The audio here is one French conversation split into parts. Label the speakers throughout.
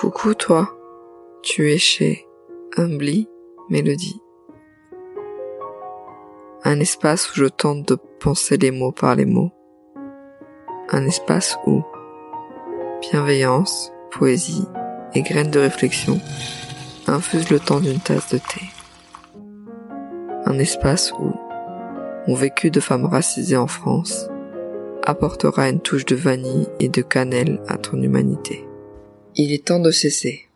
Speaker 1: Coucou toi, tu es chez Humbly Mélodie. Un espace où je tente de penser les mots par les mots. Un espace où bienveillance, poésie et graines de réflexion infusent le temps d'une tasse de thé. Un espace où mon vécu de femme racisée en France apportera une touche de vanille et de cannelle à ton humanité. Il est temps de cesser.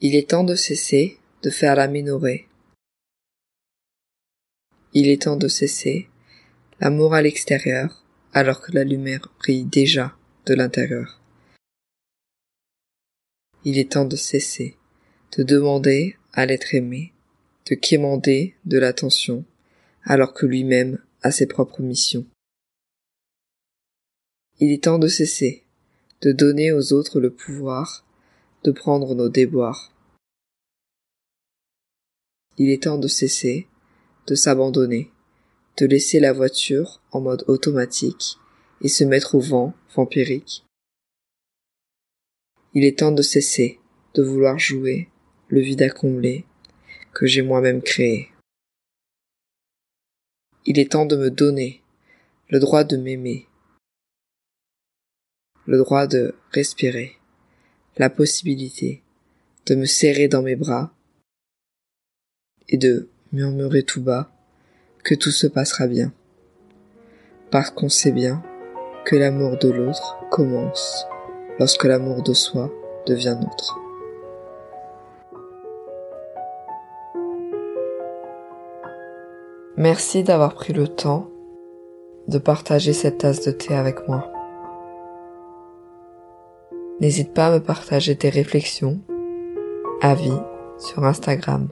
Speaker 1: Il est temps de cesser de faire la minorée. Il est temps de cesser l'amour à l'extérieur alors que la lumière brille déjà de l'intérieur. Il est temps de cesser de demander à l'être aimé de quémander de l'attention alors que lui-même a ses propres missions. Il est temps de cesser de donner aux autres le pouvoir de prendre nos déboires. Il est temps de cesser de s'abandonner, de laisser la voiture en mode automatique et se mettre au vent vampirique. Il est temps de cesser de vouloir jouer le vide à combler que j'ai moi-même créé. Il est temps de me donner le droit de m'aimer, le droit de respirer, la possibilité de me serrer dans mes bras et de murmurer tout bas que tout se passera bien, parce qu'on sait bien que l'amour de l'autre commence lorsque l'amour de soi devient nôtre. Merci d'avoir pris le temps de partager cette tasse de thé avec moi. N'hésite pas à me partager tes réflexions, avis sur Instagram